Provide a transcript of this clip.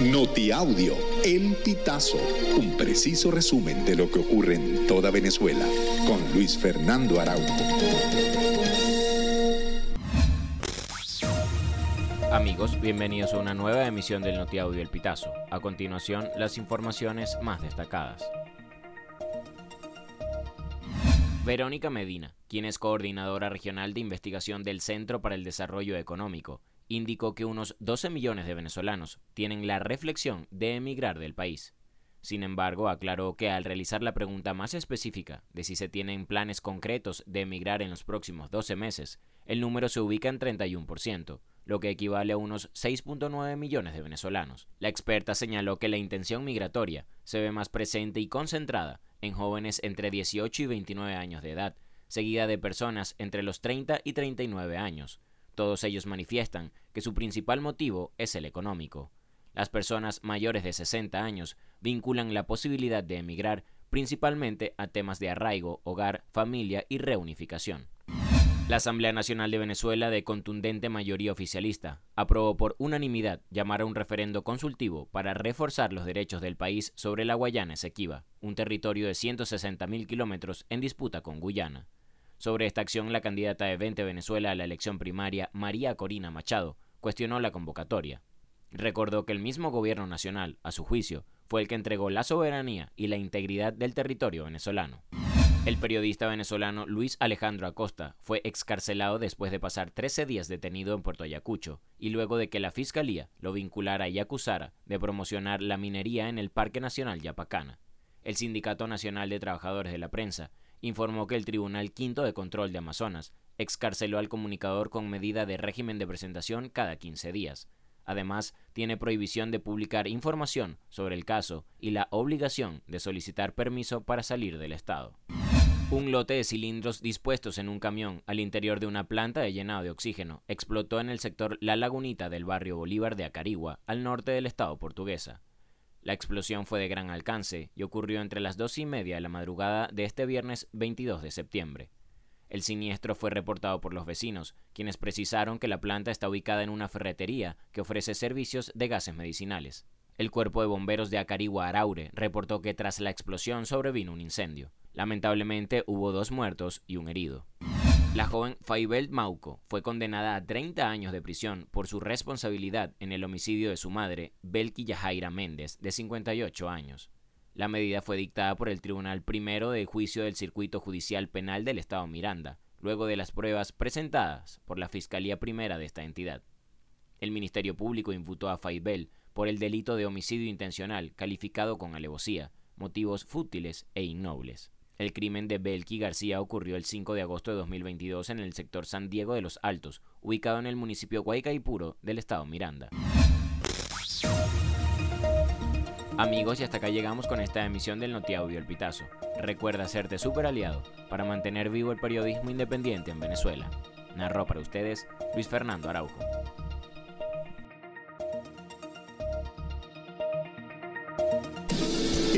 Notiaudio, El Pitazo, un preciso resumen de lo que ocurre en toda Venezuela, con Luis Fernando Araújo. Amigos, bienvenidos a una nueva emisión del Notiaudio El Pitazo. A continuación, las informaciones más destacadas. Verónica Medina, quien es coordinadora regional de investigación del Centro para el Desarrollo Económico, indicó que unos 12 millones de venezolanos tienen la reflexión de emigrar del país. Sin embargo, aclaró que al realizar la pregunta más específica de si se tienen planes concretos de emigrar en los próximos 12 meses, el número se ubica en 31%, lo que equivale a unos 6.9 millones de venezolanos. La experta señaló que la intención migratoria se ve más presente y concentrada en jóvenes entre 18 y 29 años de edad, seguida de personas entre los 30 y 39 años, todos ellos manifiestan que su principal motivo es el económico. Las personas mayores de 60 años vinculan la posibilidad de emigrar principalmente a temas de arraigo, hogar, familia y reunificación. La Asamblea Nacional de Venezuela, de contundente mayoría oficialista, aprobó por unanimidad llamar a un referendo consultivo para reforzar los derechos del país sobre la Guayana Esequiba, un territorio de 160.000 kilómetros en disputa con Guyana. Sobre esta acción, la candidata de 20 Venezuela a la elección primaria, María Corina Machado, cuestionó la convocatoria. Recordó que el mismo gobierno nacional, a su juicio, fue el que entregó la soberanía y la integridad del territorio venezolano. El periodista venezolano Luis Alejandro Acosta fue excarcelado después de pasar 13 días detenido en Puerto Ayacucho y luego de que la fiscalía lo vinculara y acusara de promocionar la minería en el Parque Nacional Yapacana. El Sindicato Nacional de Trabajadores de la Prensa informó que el Tribunal Quinto de Control de Amazonas excarceló al comunicador con medida de régimen de presentación cada 15 días. Además, tiene prohibición de publicar información sobre el caso y la obligación de solicitar permiso para salir del Estado. Un lote de cilindros dispuestos en un camión al interior de una planta de llenado de oxígeno explotó en el sector La Lagunita del barrio Bolívar de Acarigua, al norte del estado portuguesa. La explosión fue de gran alcance y ocurrió entre las dos y media de la madrugada de este viernes 22 de septiembre. El siniestro fue reportado por los vecinos, quienes precisaron que la planta está ubicada en una ferretería que ofrece servicios de gases medicinales. El cuerpo de bomberos de Acarigua Araure reportó que tras la explosión sobrevino un incendio. Lamentablemente hubo dos muertos y un herido. La joven Faibel Mauco fue condenada a 30 años de prisión por su responsabilidad en el homicidio de su madre, Belki Yajaira Méndez, de 58 años. La medida fue dictada por el Tribunal Primero de Juicio del Circuito Judicial Penal del Estado Miranda, luego de las pruebas presentadas por la Fiscalía Primera de esta entidad. El Ministerio Público imputó a Faibel por el delito de homicidio intencional calificado con alevosía, motivos fútiles e innobles. El crimen de Belki García ocurrió el 5 de agosto de 2022 en el sector San Diego de los Altos, ubicado en el municipio Guaycaipuro del estado Miranda. Amigos, y hasta acá llegamos con esta emisión del Notiaudio El Pitazo. Recuerda hacerte super aliado para mantener vivo el periodismo independiente en Venezuela. Narró para ustedes Luis Fernando Araujo.